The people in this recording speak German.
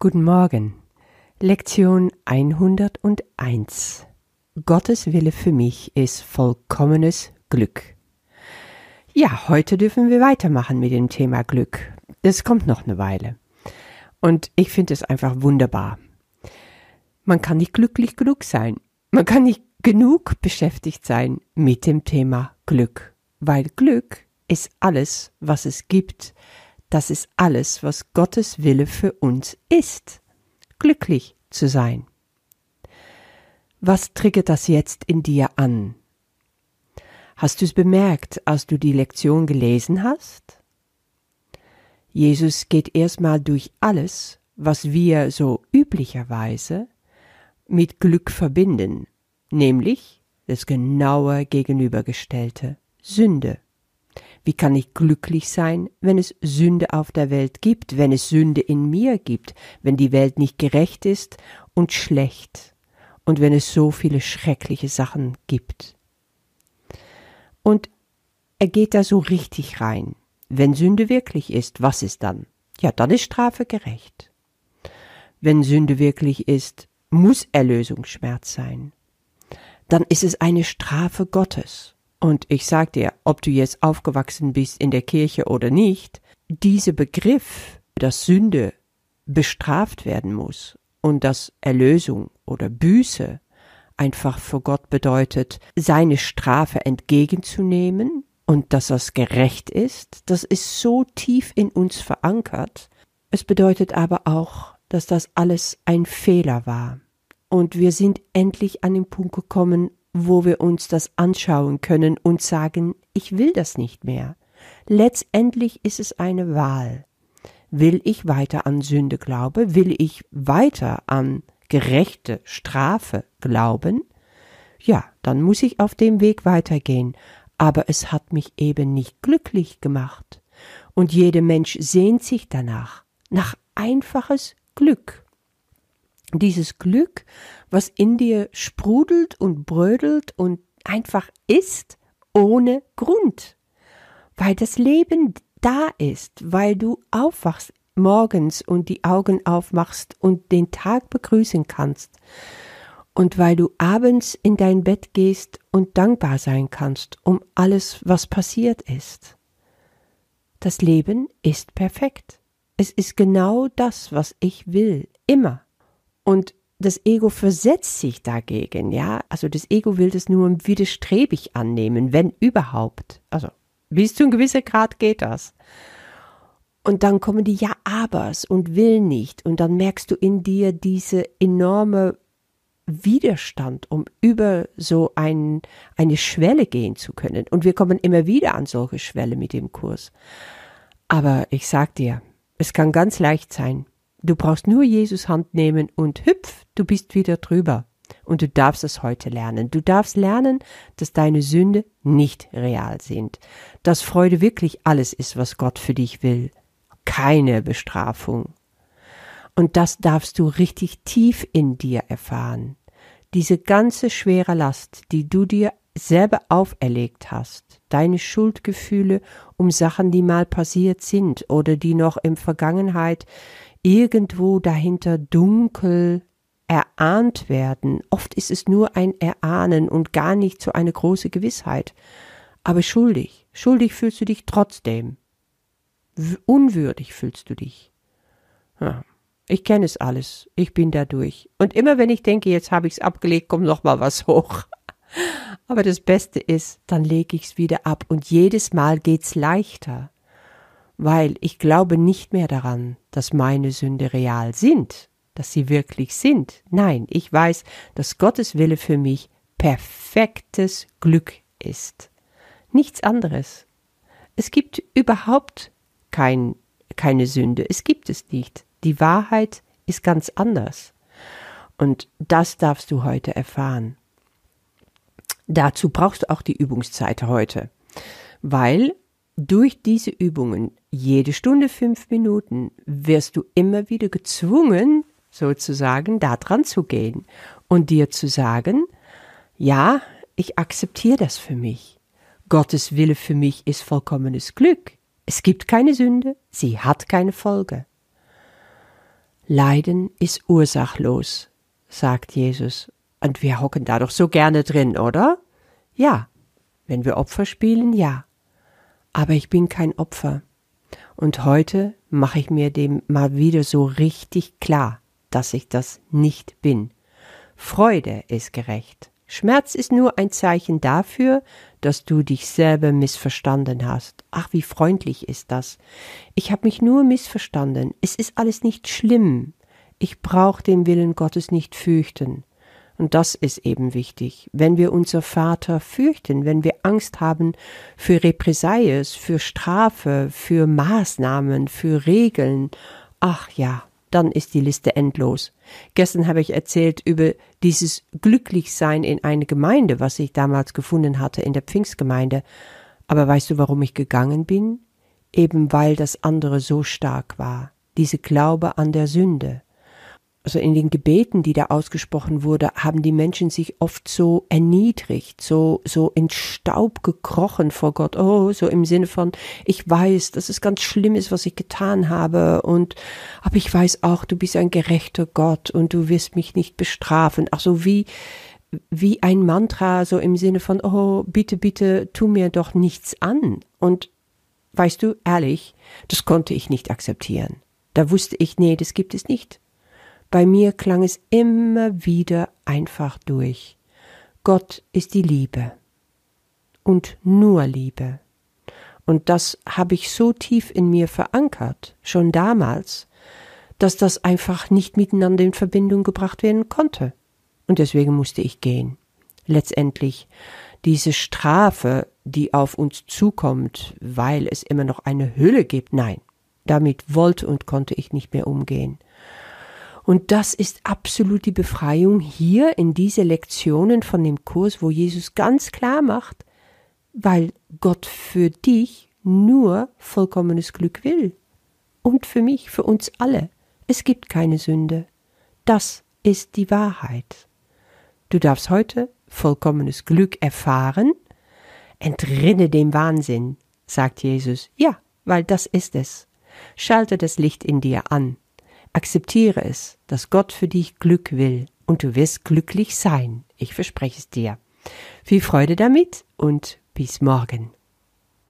Guten Morgen. Lektion 101. Gottes Wille für mich ist vollkommenes Glück. Ja, heute dürfen wir weitermachen mit dem Thema Glück. Es kommt noch eine Weile. Und ich finde es einfach wunderbar. Man kann nicht glücklich genug sein. Man kann nicht genug beschäftigt sein mit dem Thema Glück. Weil Glück ist alles, was es gibt, das ist alles, was Gottes Wille für uns ist. Glücklich zu sein. Was triggert das jetzt in dir an? Hast du es bemerkt, als du die Lektion gelesen hast? Jesus geht erstmal durch alles, was wir so üblicherweise mit Glück verbinden, nämlich das genaue Gegenübergestellte Sünde. Wie kann ich glücklich sein, wenn es Sünde auf der Welt gibt, wenn es Sünde in mir gibt, wenn die Welt nicht gerecht ist und schlecht und wenn es so viele schreckliche Sachen gibt? Und er geht da so richtig rein. Wenn Sünde wirklich ist, was ist dann? Ja, dann ist Strafe gerecht. Wenn Sünde wirklich ist, muss Erlösungsschmerz sein. Dann ist es eine Strafe Gottes. Und ich sag dir, ob du jetzt aufgewachsen bist in der Kirche oder nicht, dieser Begriff, dass Sünde bestraft werden muss und dass Erlösung oder Büße einfach für Gott bedeutet, seine Strafe entgegenzunehmen und dass das gerecht ist, das ist so tief in uns verankert. Es bedeutet aber auch, dass das alles ein Fehler war. Und wir sind endlich an den Punkt gekommen, wo wir uns das anschauen können und sagen, ich will das nicht mehr. Letztendlich ist es eine Wahl. Will ich weiter an Sünde glauben? Will ich weiter an gerechte Strafe glauben? Ja, dann muss ich auf dem Weg weitergehen. Aber es hat mich eben nicht glücklich gemacht. Und jeder Mensch sehnt sich danach, nach einfaches Glück dieses Glück, was in dir sprudelt und brödelt und einfach ist, ohne Grund. Weil das Leben da ist, weil du aufwachst morgens und die Augen aufmachst und den Tag begrüßen kannst. Und weil du abends in dein Bett gehst und dankbar sein kannst um alles, was passiert ist. Das Leben ist perfekt. Es ist genau das, was ich will, immer. Und das Ego versetzt sich dagegen, ja. Also das Ego will das nur widerstrebig annehmen, wenn überhaupt. Also bis zu einem gewissen Grad geht das. Und dann kommen die Ja-Abers und will nicht. Und dann merkst du in dir diese enorme Widerstand, um über so ein, eine Schwelle gehen zu können. Und wir kommen immer wieder an solche Schwelle mit dem Kurs. Aber ich sag dir, es kann ganz leicht sein. Du brauchst nur Jesus Hand nehmen und hüpf, du bist wieder drüber. Und du darfst es heute lernen. Du darfst lernen, dass deine Sünde nicht real sind. Dass Freude wirklich alles ist, was Gott für dich will. Keine Bestrafung. Und das darfst du richtig tief in dir erfahren. Diese ganze schwere Last, die du dir selber auferlegt hast, deine Schuldgefühle um Sachen, die mal passiert sind oder die noch in Vergangenheit irgendwo dahinter dunkel erahnt werden. Oft ist es nur ein Erahnen und gar nicht so eine große Gewissheit. Aber schuldig, schuldig fühlst du dich trotzdem. Unwürdig fühlst du dich. Ja, ich kenne es alles. Ich bin da durch. Und immer wenn ich denke, jetzt habe ich's abgelegt, kommt noch mal was hoch. Aber das Beste ist, dann lege ich's wieder ab und jedes Mal geht's leichter weil ich glaube nicht mehr daran, dass meine Sünde real sind, dass sie wirklich sind. Nein, ich weiß, dass Gottes Wille für mich perfektes Glück ist. Nichts anderes. Es gibt überhaupt kein, keine Sünde. Es gibt es nicht. Die Wahrheit ist ganz anders. Und das darfst du heute erfahren. Dazu brauchst du auch die Übungszeit heute, weil durch diese Übungen, jede Stunde fünf Minuten, wirst du immer wieder gezwungen, sozusagen, da dran zu gehen und dir zu sagen, ja, ich akzeptiere das für mich. Gottes Wille für mich ist vollkommenes Glück. Es gibt keine Sünde, sie hat keine Folge. Leiden ist ursachlos, sagt Jesus. Und wir hocken da doch so gerne drin, oder? Ja. Wenn wir Opfer spielen, ja. Aber ich bin kein Opfer. Und heute mache ich mir dem mal wieder so richtig klar, dass ich das nicht bin. Freude ist gerecht. Schmerz ist nur ein Zeichen dafür, dass du dich selber missverstanden hast. Ach, wie freundlich ist das. Ich habe mich nur missverstanden. Es ist alles nicht schlimm. Ich brauche den Willen Gottes nicht fürchten. Und das ist eben wichtig. Wenn wir unser Vater fürchten, wenn wir Angst haben für Represalies, für Strafe, für Maßnahmen, für Regeln, ach ja, dann ist die Liste endlos. Gestern habe ich erzählt über dieses Glücklichsein in eine Gemeinde, was ich damals gefunden hatte in der Pfingstgemeinde. Aber weißt du, warum ich gegangen bin? Eben weil das andere so stark war. Diese Glaube an der Sünde also in den Gebeten, die da ausgesprochen wurde, haben die Menschen sich oft so erniedrigt, so, so in Staub gekrochen vor Gott. Oh, so im Sinne von, ich weiß, dass es ganz schlimm ist, was ich getan habe und, aber ich weiß auch, du bist ein gerechter Gott und du wirst mich nicht bestrafen. Ach so, wie, wie ein Mantra, so im Sinne von, oh, bitte, bitte, tu mir doch nichts an. Und weißt du, ehrlich, das konnte ich nicht akzeptieren. Da wusste ich, nee, das gibt es nicht. Bei mir klang es immer wieder einfach durch. Gott ist die Liebe. Und nur Liebe. Und das habe ich so tief in mir verankert, schon damals, dass das einfach nicht miteinander in Verbindung gebracht werden konnte. Und deswegen musste ich gehen. Letztendlich diese Strafe, die auf uns zukommt, weil es immer noch eine Hülle gibt, nein, damit wollte und konnte ich nicht mehr umgehen. Und das ist absolut die Befreiung hier in diese Lektionen von dem Kurs, wo Jesus ganz klar macht, weil Gott für dich nur vollkommenes Glück will. Und für mich, für uns alle. Es gibt keine Sünde. Das ist die Wahrheit. Du darfst heute vollkommenes Glück erfahren. Entrinne dem Wahnsinn, sagt Jesus. Ja, weil das ist es. Schalte das Licht in dir an Akzeptiere es, dass Gott für dich Glück will und du wirst glücklich sein. Ich verspreche es dir. Viel Freude damit und bis morgen.